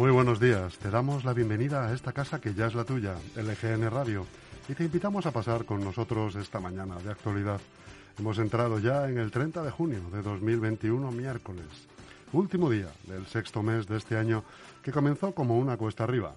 Muy buenos días. Te damos la bienvenida a esta casa que ya es la tuya, LGN Radio, y te invitamos a pasar con nosotros esta mañana de actualidad. Hemos entrado ya en el 30 de junio de 2021, miércoles, último día del sexto mes de este año que comenzó como una cuesta arriba.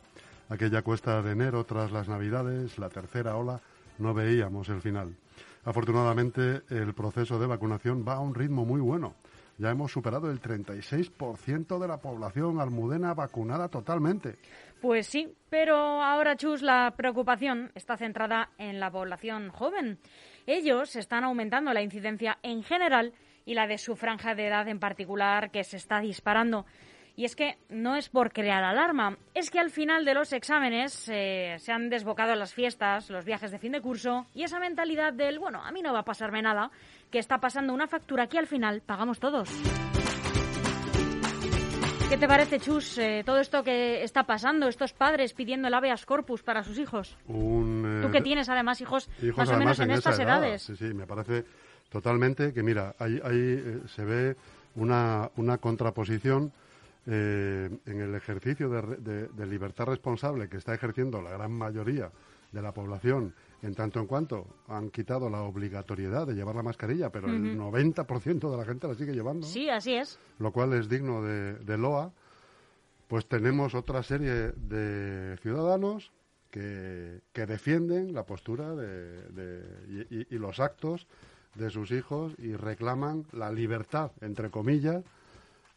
Aquella cuesta de enero tras las Navidades, la tercera ola, no veíamos el final. Afortunadamente, el proceso de vacunación va a un ritmo muy bueno ya hemos superado el 36% de la población almudena vacunada totalmente. Pues sí, pero ahora, Chus, la preocupación está centrada en la población joven. Ellos están aumentando la incidencia en general y la de su franja de edad en particular, que se está disparando. Y es que no es por crear alarma, es que al final de los exámenes eh, se han desbocado las fiestas, los viajes de fin de curso y esa mentalidad del, bueno, a mí no va a pasarme nada, que está pasando una factura que al final pagamos todos. ¿Qué te parece, Chus, eh, todo esto que está pasando, estos padres pidiendo el habeas corpus para sus hijos? Tú que eh, tienes además hijos, más o menos en, estas edades. Sí, sí, me parece totalmente que, mira, ahí, ahí se ve una, una contraposición eh, en el ejercicio de, libertad responsable que está ejerciendo la gran mayoría de la población, en tanto en cuanto han quitado la obligatoriedad de llevar la mascarilla, pero el 90% de la gente la sigue llevando. Sí, así es. Lo cual es digno de, loa. Pues tenemos otra serie de ciudadanos que, defienden la postura de, y los actos de sus hijos y reclaman la libertad, entre comillas,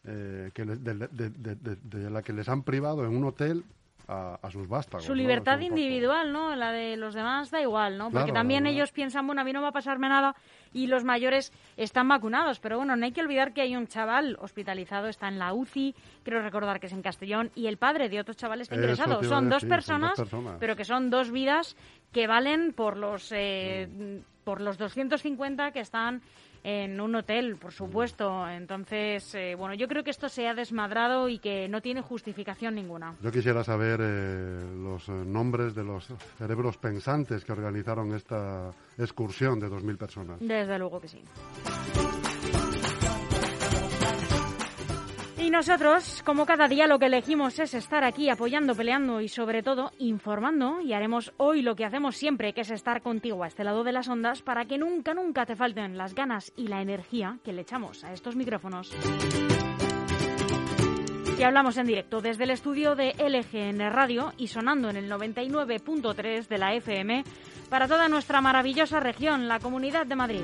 eh, que de, la que les han privado en un hotel a, sus vástagos. Su libertad individual, ¿no? La de los demás da igual, ¿no? Porque también ellos piensan, bueno, a mí no va a pasarme nada y los mayores están vacunados. Pero bueno, no hay que olvidar que hay un chaval hospitalizado, está en la UCI, quiero recordar que es en Castellón, y el padre de otro chaval está ingresado. Son, dos personas, pero que son dos vidas que valen por los, eh, mm. por los 250 que están en un hotel, por supuesto. Entonces, eh, bueno, yo creo que esto se ha desmadrado y que no tiene justificación ninguna. Yo quisiera saber eh, los eh, nombres de los cerebros pensantes que organizaron esta excursión de 2.000 personas. Desde luego que sí. Y nosotros, como cada día, lo que elegimos es estar aquí apoyando, peleando y sobre todo informando. Y haremos hoy lo que hacemos siempre, que es estar contigo a este lado de las ondas para que nunca, nunca te falten las ganas y la energía que le echamos a estos micrófonos. Y hablamos en directo desde el estudio de LGN Radio y sonando en el 99.3 de la FM para toda nuestra maravillosa región, la Comunidad de Madrid.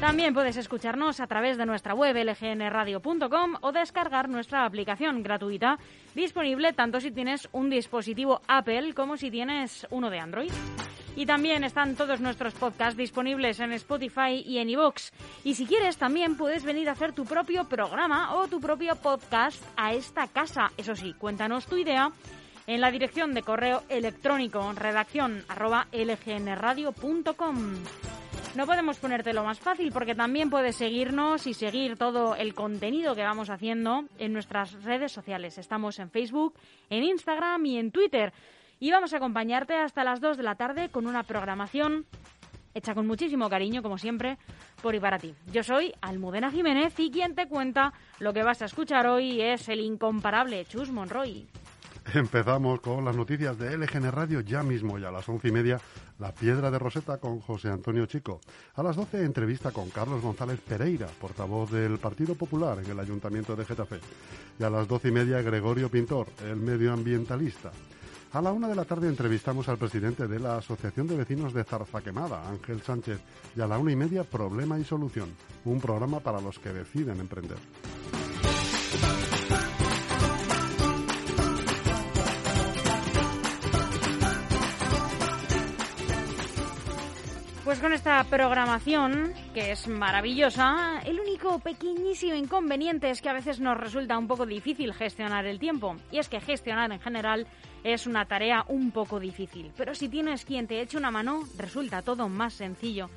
También puedes escucharnos a través de nuestra web lgnradio.com o descargar nuestra aplicación gratuita, disponible tanto si tienes un dispositivo Apple como si tienes uno de Android. Y también están todos nuestros podcasts disponibles en Spotify y en iVoox. Y si quieres, también puedes venir a hacer tu propio programa o tu propio podcast a esta casa. Eso sí, cuéntanos tu idea en la dirección de correo electrónico redacción lgnradio.com. No podemos ponértelo más fácil porque también puedes seguirnos y seguir todo el contenido que vamos haciendo en nuestras redes sociales. Estamos en Facebook, en Instagram y en Twitter. Y vamos a acompañarte hasta las 2 de la tarde con una programación hecha con muchísimo cariño, como siempre, por y para ti. Yo soy Almudena Jiménez y quien te cuenta lo que vas a escuchar hoy es el incomparable Chus Monroy. Empezamos con las noticias de LGN Radio ya mismo y a las once y media La Piedra de Roseta con José Antonio Chico. A las doce entrevista con Carlos González Pereira, portavoz del Partido Popular en el Ayuntamiento de Getafe. Y a las doce y media Gregorio Pintor, el medioambientalista. A la una de la tarde entrevistamos al presidente de la Asociación de Vecinos de Zarzaquemada, Ángel Sánchez. Y a la una y media Problema y Solución, un programa para los que deciden emprender. Con esta programación, que es maravillosa, el único pequeñísimo inconveniente es que a veces nos resulta un poco difícil gestionar el tiempo. Y es que gestionar en general es una tarea un poco difícil. Pero si tienes quien te eche una mano, resulta todo más sencillo.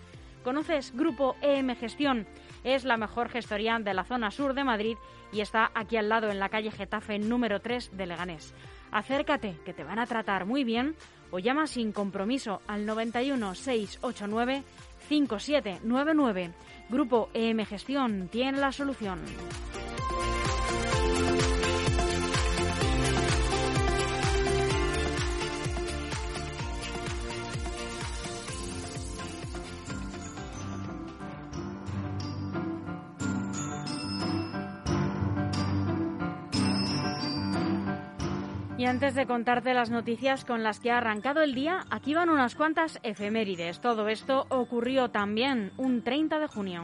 ¿Conoces Grupo EM Gestión? Es la mejor gestoría de la zona sur de Madrid y está aquí al lado en la calle Getafe número 3 de Leganés. Acércate, que te van a tratar muy bien o llama sin compromiso al 91 689 5799. Grupo EM Gestión tiene la solución. Antes de contarte las noticias con las que ha arrancado el día, aquí van unas cuantas efemérides. Todo esto ocurrió también un 30 de junio.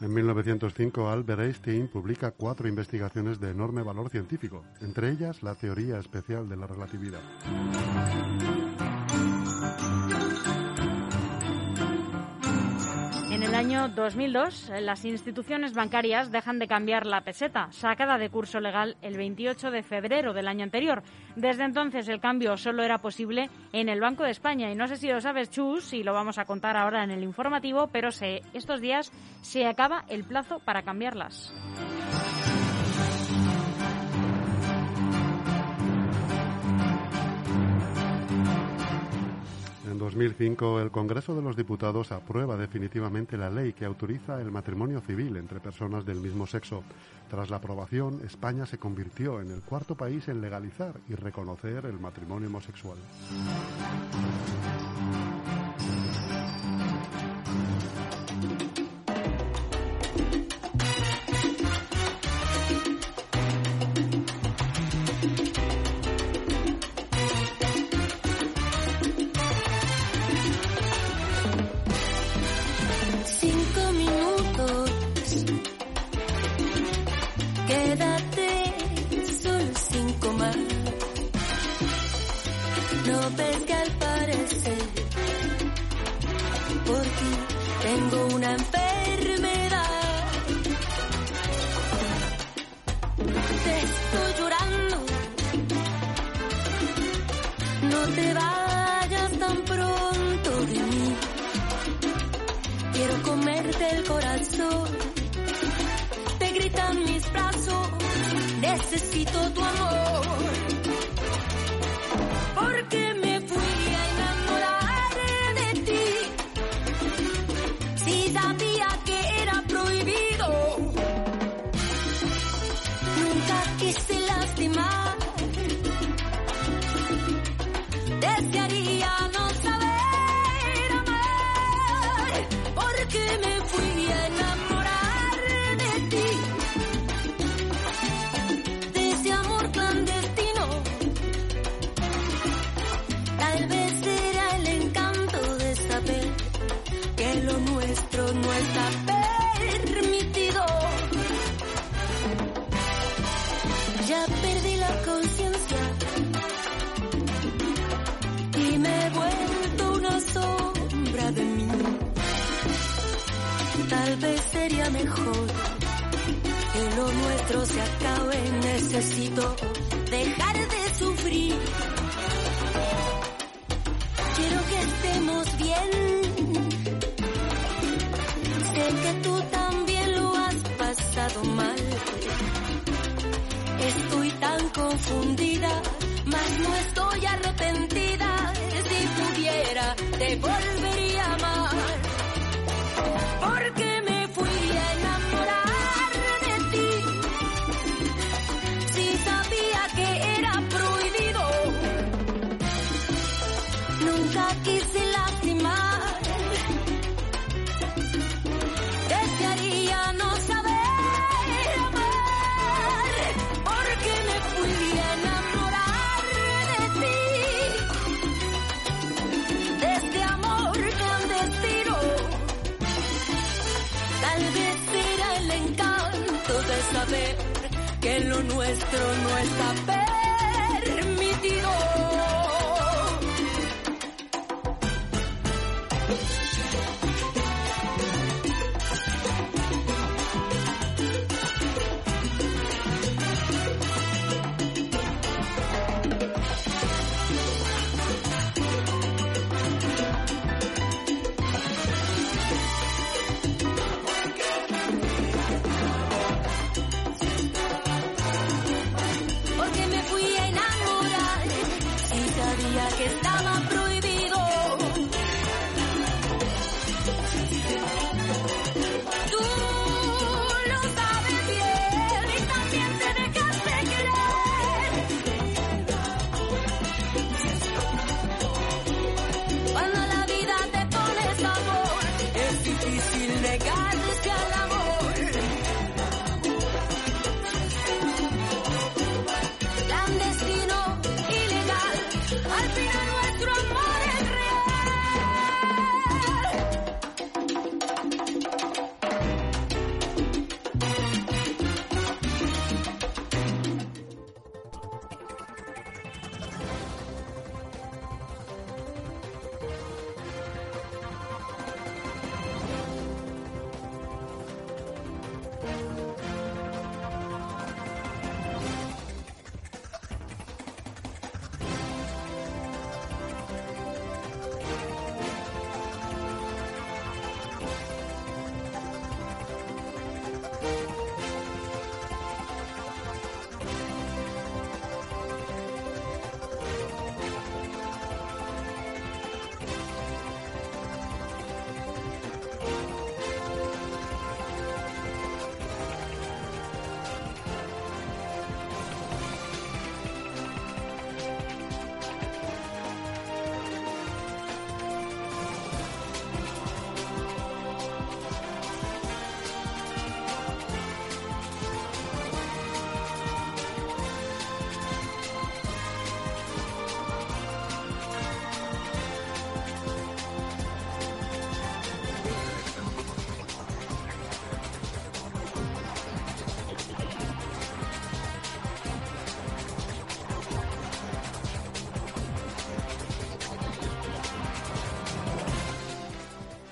En 1905, Albert Einstein publica cuatro investigaciones de enorme valor científico, entre ellas la teoría especial de la relatividad. Año 2002, las instituciones bancarias dejan de cambiar la peseta, sacada de curso legal el 28 de febrero del año anterior. Desde entonces el cambio solo era posible en el Banco de España. Y no sé si lo sabes, Chus, y lo vamos a contar ahora en el informativo, pero se, estos días se acaba el plazo para cambiarlas. 2005, el Congreso de los Diputados aprueba definitivamente la ley que autoriza el matrimonio civil entre personas del mismo sexo. Tras la aprobación, España se convirtió en el cuarto país en legalizar y reconocer el matrimonio homosexual. Mejor que lo nuestro se acabe. Necesito dejar de sufrir. Quiero que estemos bien. Sé que tú también lo has pasado mal. Estoy tan confundida, mas no estoy arrepentida. Si pudiera, te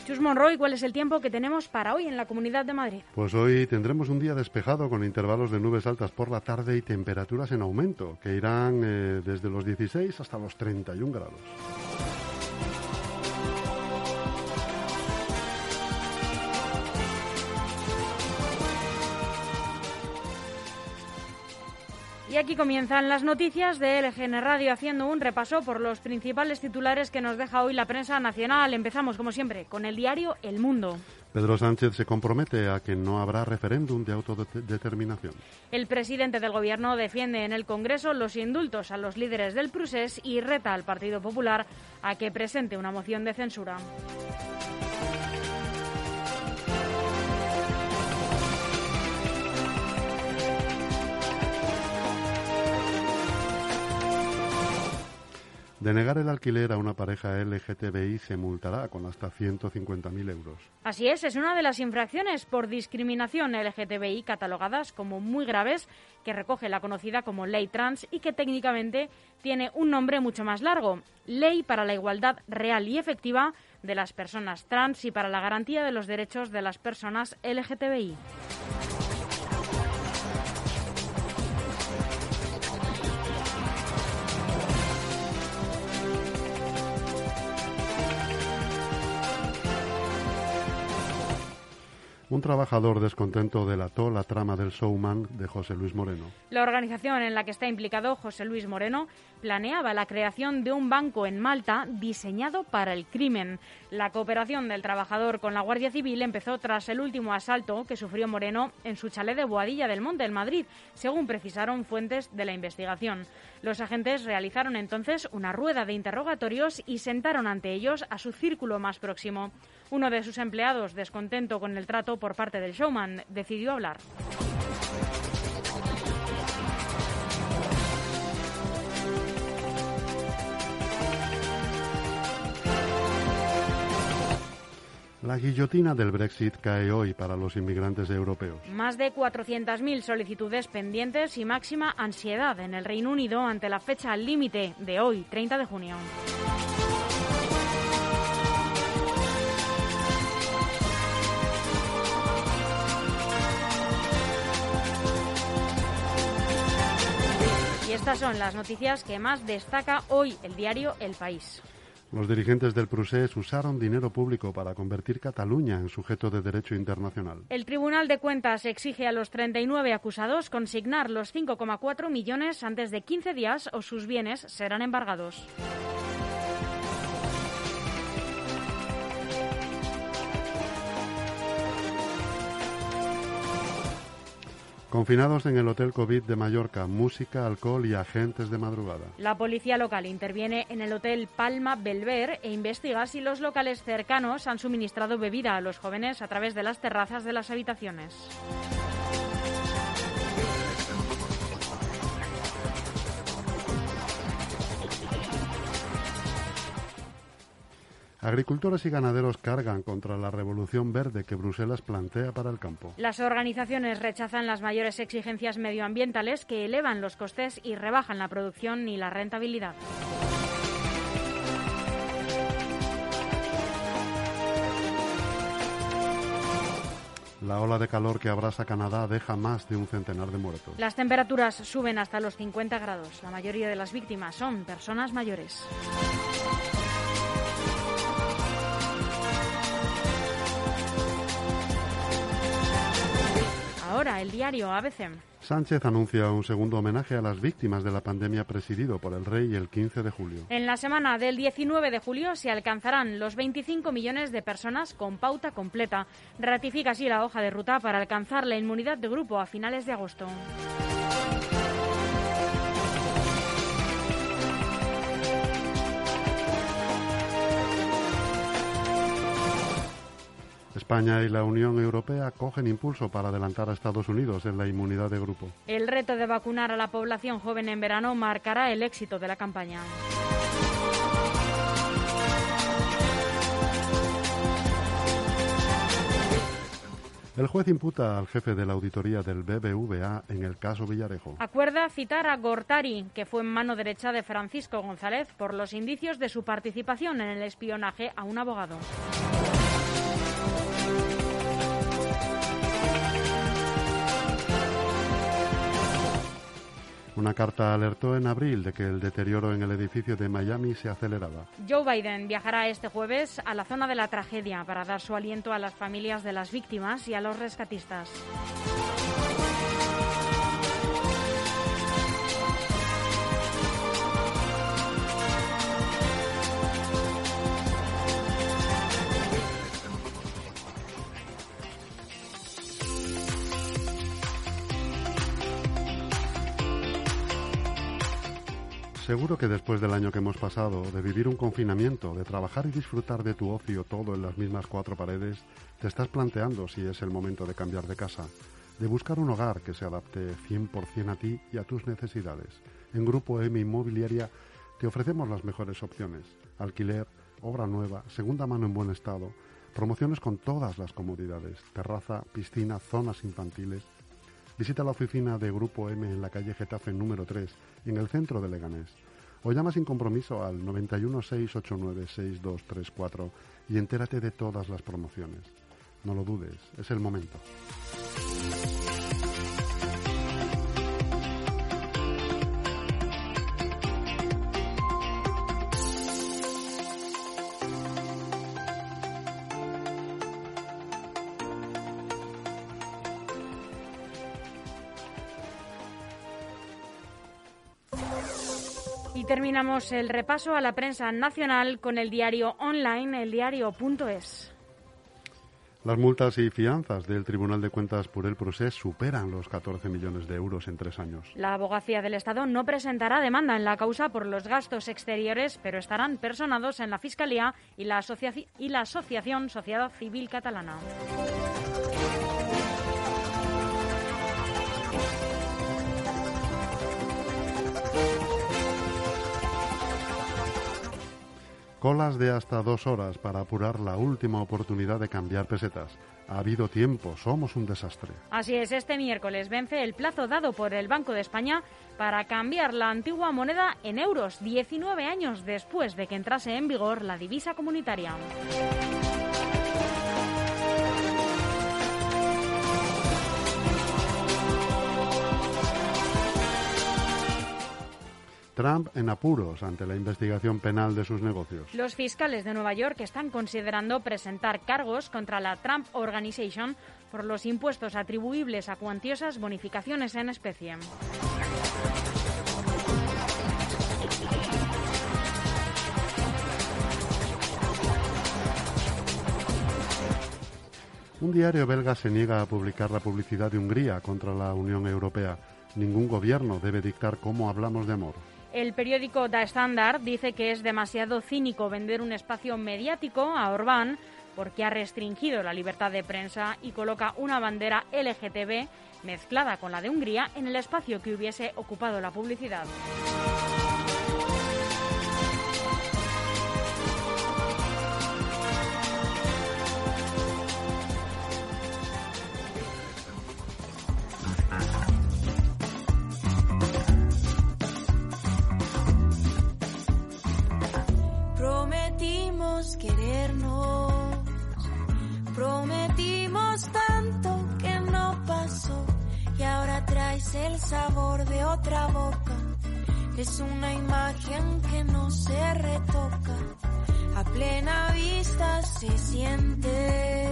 Chus Monroy, ¿cuál es el tiempo que tenemos para hoy en la Comunidad de Madrid? Pues hoy tendremos un día despejado con intervalos de nubes altas por la tarde y temperaturas en aumento, que irán eh, desde los 16 hasta los 31 grados. Aquí comienzan las noticias de LGN Radio haciendo un repaso por los principales titulares que nos deja hoy la prensa nacional. Empezamos, como siempre, con el diario El Mundo. Pedro Sánchez se compromete a que no habrá referéndum de autodeterminación. El presidente del Gobierno defiende en el Congreso los indultos a los líderes del Prusés y reta al Partido Popular a que presente una moción de censura. Denegar el alquiler a una pareja LGTBI se multará con hasta 150.000 euros. Así es, es una de las infracciones por discriminación LGTBI catalogadas como muy graves que recoge la conocida como Ley Trans y que técnicamente tiene un nombre mucho más largo, Ley para la Igualdad Real y Efectiva de las Personas Trans y para la Garantía de los Derechos de las Personas LGTBI. Un trabajador descontento delató la trama del showman de José Luis Moreno. La organización en la que está implicado José Luis Moreno planeaba la creación de un banco en Malta diseñado para el crimen. La cooperación del trabajador con la Guardia Civil empezó tras el último asalto que sufrió Moreno en su chalet de Boadilla del Monte, en Madrid, según precisaron fuentes de la investigación. Los agentes realizaron entonces una rueda de interrogatorios y sentaron ante ellos a su círculo más próximo. Uno de sus empleados, descontento con el trato por parte del showman, decidió hablar. La guillotina del Brexit cae hoy para los inmigrantes europeos. Más de 400.000 solicitudes pendientes y máxima ansiedad en el Reino Unido ante la fecha límite de hoy, 30 de junio. Y estas son las noticias que más destaca hoy el diario El País. Los dirigentes del Prusés usaron dinero público para convertir Cataluña en sujeto de derecho internacional. El Tribunal de Cuentas exige a los 39 acusados consignar los 5,4 millones antes de 15 días o sus bienes serán embargados. Confinados en el Hotel COVID de Mallorca, música, alcohol y agentes de madrugada. La policía local interviene en el Hotel Palma Belver e investiga si los locales cercanos han suministrado bebida a los jóvenes a través de las terrazas de las habitaciones. Agricultores y ganaderos cargan contra la revolución verde que Bruselas plantea para el campo. Las organizaciones rechazan las mayores exigencias medioambientales que elevan los costes y rebajan la producción y la rentabilidad. La ola de calor que abrasa Canadá deja más de un centenar de muertos. Las temperaturas suben hasta los 50 grados. La mayoría de las víctimas son personas mayores. Ahora, el diario ABC. Sánchez anuncia un segundo homenaje a las víctimas de la pandemia presidido por el rey el 15 de julio. En la semana del 19 de julio se alcanzarán los 25 millones de personas con pauta completa. Ratifica así la hoja de ruta para alcanzar la inmunidad de grupo a finales de agosto. España y la Unión Europea cogen impulso para adelantar a Estados Unidos en la inmunidad de grupo. El reto de vacunar a la población joven en verano marcará el éxito de la campaña. El juez imputa al jefe de la auditoría del BBVA en el caso Villarejo. Acuerda citar a Gortari, que fue en mano derecha de Francisco González, por los indicios de su participación en el espionaje a un abogado. Una carta alertó en abril de que el deterioro en el edificio de Miami se aceleraba. Joe Biden viajará este jueves a la zona de la tragedia para dar su aliento a las familias de las víctimas y a los rescatistas. Seguro que después del año que hemos pasado, de vivir un confinamiento, de trabajar y disfrutar de tu ocio todo en las mismas cuatro paredes, te estás planteando si es el momento de cambiar de casa, de buscar un hogar que se adapte 100% a ti y a tus necesidades. En Grupo M Inmobiliaria te ofrecemos las mejores opciones. Alquiler, obra nueva, segunda mano en buen estado, promociones con todas las comodidades, terraza, piscina, zonas infantiles. Visita la oficina de Grupo M en la calle Getafe número 3, en el centro de Leganés. O llama sin compromiso al 91 689 6234 y entérate de todas las promociones. No lo dudes, es el momento. Terminamos el repaso a la prensa nacional con el diario online, eldiario.es. Las multas y fianzas del Tribunal de Cuentas por el Procés superan los 14 millones de euros en tres años. La abogacía del Estado no presentará demanda en la causa por los gastos exteriores, pero estarán personados en la Fiscalía y la, asocia- y la Asociación Sociedad Civil Catalana. Colas de hasta dos horas para apurar la última oportunidad de cambiar pesetas. Ha habido tiempo, somos un desastre. Así es, este miércoles vence el plazo dado por el Banco de España para cambiar la antigua moneda en euros, 19 años después de que entrase en vigor la divisa comunitaria. Trump en apuros ante la investigación penal de sus negocios. Los fiscales de Nueva York están considerando presentar cargos contra la Trump Organization por los impuestos atribuibles a cuantiosas bonificaciones en especie. Un diario belga se niega a publicar la publicidad de Hungría contra la Unión Europea. Ningún gobierno debe dictar cómo hablamos de amor. El periódico Da Standard dice que es demasiado cínico vender un espacio mediático a Orbán porque ha restringido la libertad de prensa y coloca una bandera LGTB mezclada con la de Hungría en el espacio que hubiese ocupado la publicidad. Traes el sabor de otra boca. Es una imagen que no se retoca, a plena vista se siente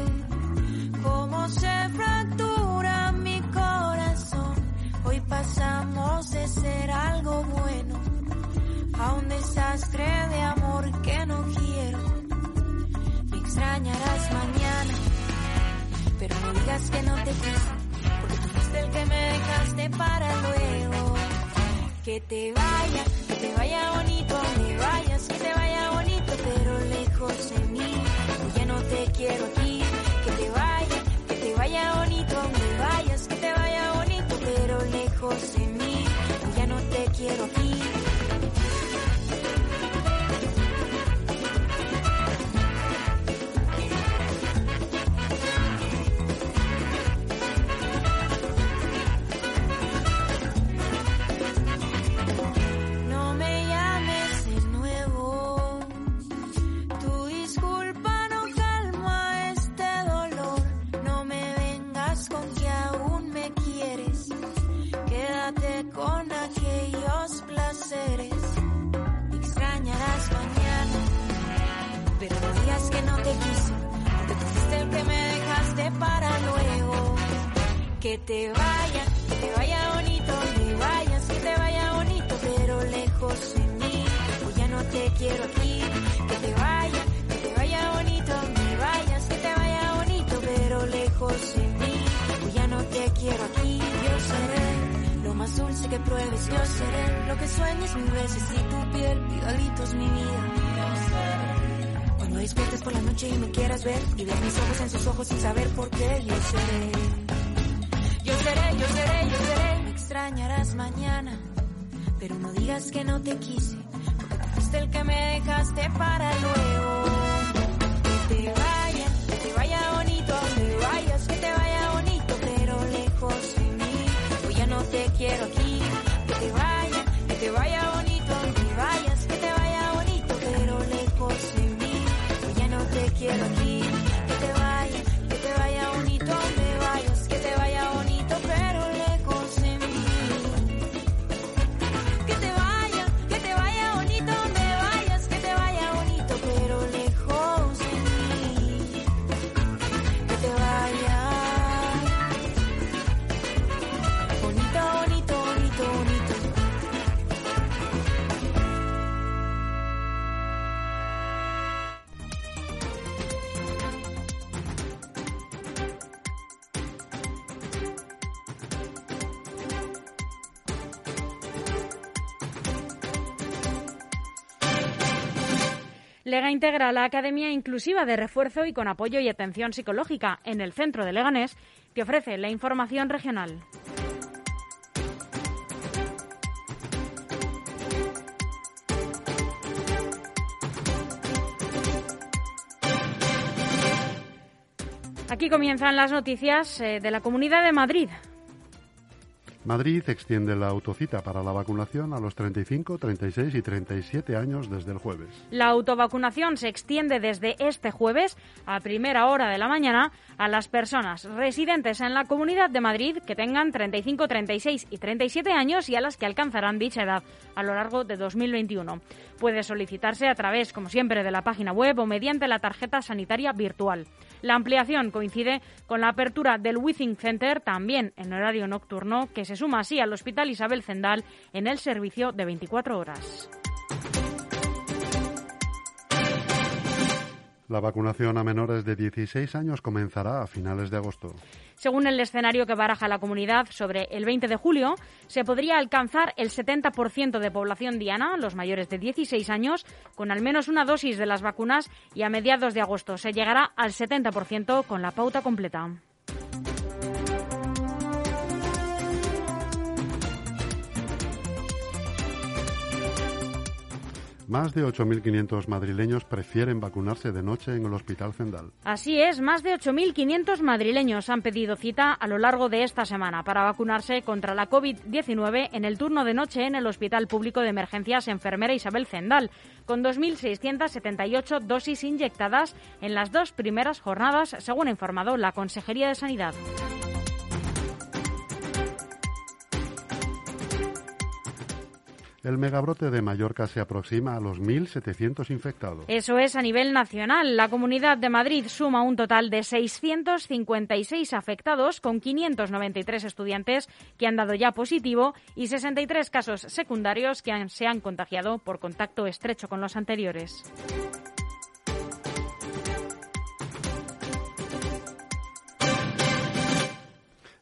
como se fractura mi corazón. Hoy pasamos de ser algo bueno a un desastre de amor que no quiero. Me extrañarás mañana, pero no digas que no te quise, porque tú fuiste el que me dejaste para luego. Que te vaya, que te vaya bonito, donde vayas, que te vaya bonito, pero lejos de mí. Ya no te quiero aquí, que te vaya, que te vaya bonito, donde vayas, que te vaya bonito, pero lejos de mí. Ya no te quiero aquí. Extrañarás mañana, pero no digas que no te quise, porque tú fuiste el que me dejaste para luego. Que te vaya, que te vaya bonito, que vayas, que te vaya bonito, pero lejos de mí. Pues ya no te quiero aquí. Que te vaya, que te vaya bonito, que vayas, que te vaya bonito, pero lejos de mí. Pues ya no te quiero aquí. Lega integra la Academia Inclusiva de Refuerzo y con apoyo y atención psicológica en el centro de Leganés, que ofrece la información regional. Aquí comienzan las noticias eh, de la Comunidad de Madrid. Madrid extiende la autocita para la vacunación a los 35, 36 y 37 años desde el jueves. La autovacunación se extiende desde este jueves a primera hora de la mañana a las personas residentes en la Comunidad de Madrid que tengan 35, 36 y 37 años y a las que alcanzarán dicha edad a lo largo de 2021. Puede solicitarse a través, como siempre, de la página web o mediante la tarjeta sanitaria virtual. La ampliación coincide con la apertura del Withing Center, también en horario nocturno, que se suma así al Hospital Isabel Zendal en el servicio de 24 horas. La vacunación a menores de 16 años comenzará a finales de agosto. Según el escenario que baraja la comunidad sobre el 20 de julio, se podría alcanzar el 70% de población diana, los mayores de 16 años, con al menos una dosis de las vacunas y a mediados de agosto se llegará al 70% con la pauta completa. Más de 8.500 madrileños prefieren vacunarse de noche en el Hospital Zendal. Así es, más de 8.500 madrileños han pedido cita a lo largo de esta semana para vacunarse contra la COVID-19 en el turno de noche en el Hospital Público de Emergencias Enfermera Isabel Zendal, con 2.678 dosis inyectadas en las dos primeras jornadas, según ha informado la Consejería de Sanidad. El megabrote de Mallorca se aproxima a los 1.700 infectados. Eso es a nivel nacional. La Comunidad de Madrid suma un total de 656 afectados, con 593 estudiantes que han dado ya positivo y 63 casos secundarios que se han contagiado por contacto estrecho con los anteriores.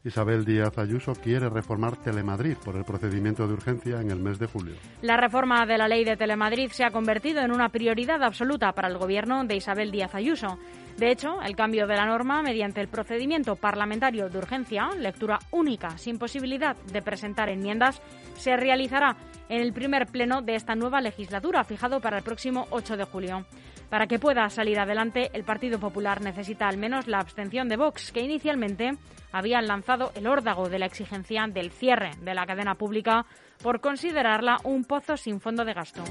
Isabel Díaz Ayuso quiere reformar Telemadrid por el procedimiento de urgencia en el mes de julio. La reforma de la ley de Telemadrid se ha convertido en una prioridad absoluta para el gobierno de Isabel Díaz Ayuso. De hecho, el cambio de la norma mediante el procedimiento parlamentario de urgencia, lectura única, sin posibilidad de presentar enmiendas, se realizará en el primer pleno de esta nueva legislatura, fijado para el próximo 8 de julio. Para que pueda salir adelante, el Partido Popular necesita al menos la abstención de Vox, que inicialmente habían lanzado el órdago de la exigencia del cierre de la cadena pública por considerarla un pozo sin fondo de gasto.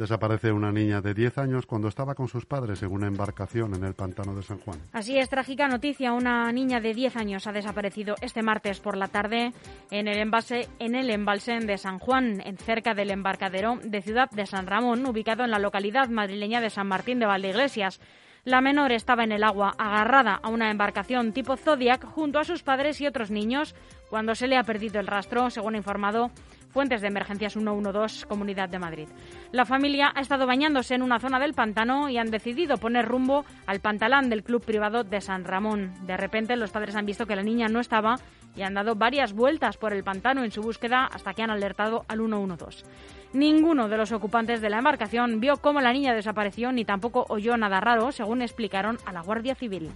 Desaparece una niña de 10 años cuando estaba con sus padres en una embarcación en el pantano de San Juan. Así es, trágica noticia. Una niña de 10 años ha desaparecido este martes por la tarde en el embalse, en el embalse de San Juan, en cerca del embarcadero de Ciudad de San Ramón, ubicado en la localidad madrileña de San Martín de Valdeiglesias. La menor estaba en el agua, agarrada a una embarcación tipo Zodiac junto a sus padres y otros niños cuando se le ha perdido el rastro, según ha informado Fuentes de Emergencias 112, Comunidad de Madrid. La familia ha estado bañándose en una zona del pantano y han decidido poner rumbo al pantalán del club privado de San Ramón. De repente los padres han visto que la niña no estaba y han dado varias vueltas por el pantano en su búsqueda hasta que han alertado al 112. Ninguno de los ocupantes de la embarcación vio cómo la niña desapareció ni tampoco oyó nada raro, según explicaron a la Guardia Civil.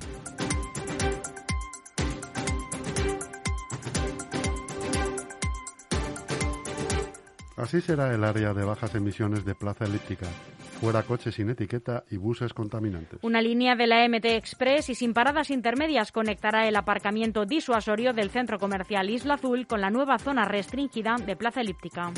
Así será el área de bajas emisiones de Plaza Elíptica. Fuera coches sin etiqueta y buses contaminantes. Una línea de la MT Express y sin paradas intermedias conectará el aparcamiento disuasorio del centro comercial Isla Azul con la nueva zona restringida de Plaza Elíptica.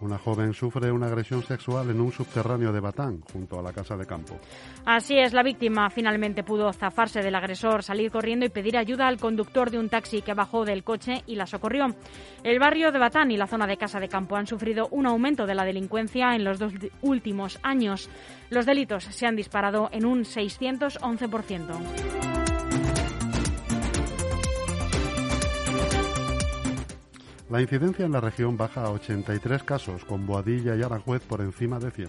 Una joven sufre una agresión sexual en un subterráneo de Batán, junto a la casa de campo. Así es, la víctima finalmente pudo zafarse del agresor, salir corriendo y pedir ayuda al conductor de un taxi que bajó del coche y la socorrió. El barrio de Batán y la zona de casa de campo han sufrido un aumento de la delincuencia en los dos últimos años. Los delitos se han disparado en un 611%. La incidencia en la región baja a 83 casos, con Boadilla y Aranjuez por encima de 100.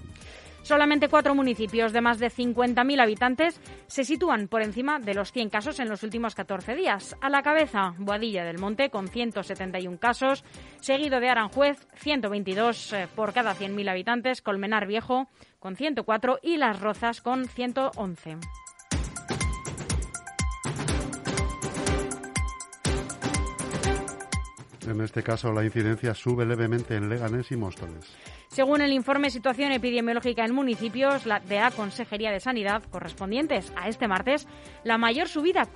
Solamente cuatro municipios de más de 50.000 habitantes se sitúan por encima de los 100 casos en los últimos 14 días. A la cabeza, Boadilla del Monte con 171 casos, seguido de Aranjuez, 122 eh, por cada 100.000 habitantes, Colmenar Viejo con 104 y Las Rozas con 111. En este caso, la incidencia sube levemente en Leganés y Móstoles. Según el informe Situación Epidemiológica en Municipios de la Consejería de Sanidad correspondientes a este martes, la mayor subida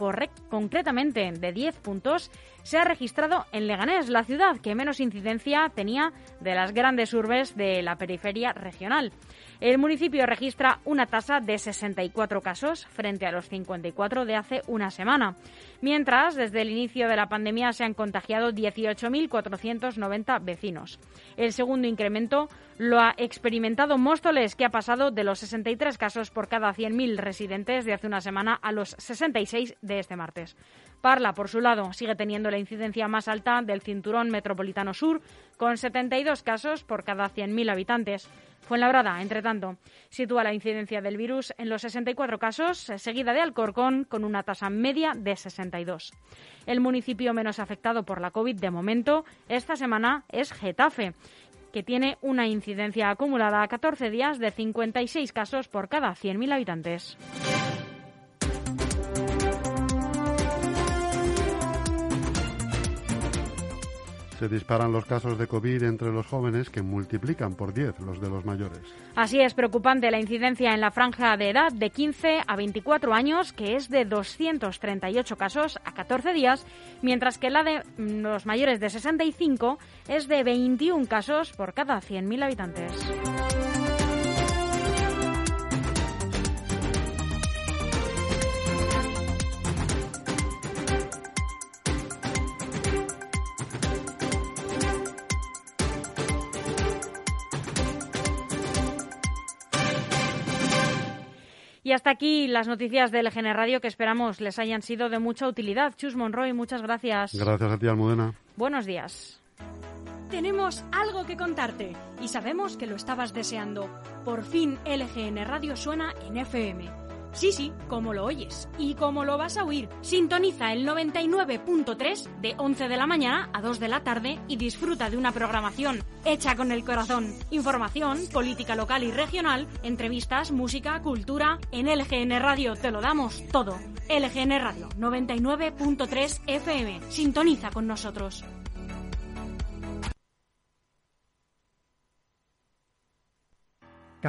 concretamente de 10 puntos se ha registrado en Leganés, la ciudad que menos incidencia tenía de las grandes urbes de la periferia regional. El municipio registra una tasa de 64 casos frente a los 54 de hace una semana, mientras desde el inicio de la pandemia se han contagiado 18.490 vecinos. El segundo incremento lo ha experimentado Móstoles, que ha pasado de los 63 casos por cada 100.000 residentes de hace una semana a los 66 de este martes. Parla, por su lado, sigue teniendo la incidencia más alta del cinturón metropolitano sur, con 72 casos por cada 100.000 habitantes. Fuenlabrada, entre tanto, sitúa la incidencia del virus en los 64 casos, seguida de Alcorcón, con una tasa media de 62. El municipio menos afectado por la COVID de momento esta semana es Getafe, que tiene una incidencia acumulada a 14 días de 56 casos por cada 100.000 habitantes. Se disparan los casos de COVID entre los jóvenes que multiplican por 10 los de los mayores. Así es preocupante la incidencia en la franja de edad de 15 a 24 años, que es de 238 casos a 14 días, mientras que la de los mayores de 65 es de 21 casos por cada 100.000 habitantes. Y hasta aquí las noticias del LGN Radio que esperamos les hayan sido de mucha utilidad. Chus Monroy, muchas gracias. Gracias a ti, Almudena. Buenos días. Tenemos algo que contarte y sabemos que lo estabas deseando. Por fin LGN Radio suena en FM. Sí, sí, como lo oyes y como lo vas a oír. Sintoniza el 99.3 de 11 de la mañana a 2 de la tarde y disfruta de una programación hecha con el corazón. Información, política local y regional, entrevistas, música, cultura. En LGN Radio te lo damos todo. LGN Radio 99.3 FM. Sintoniza con nosotros.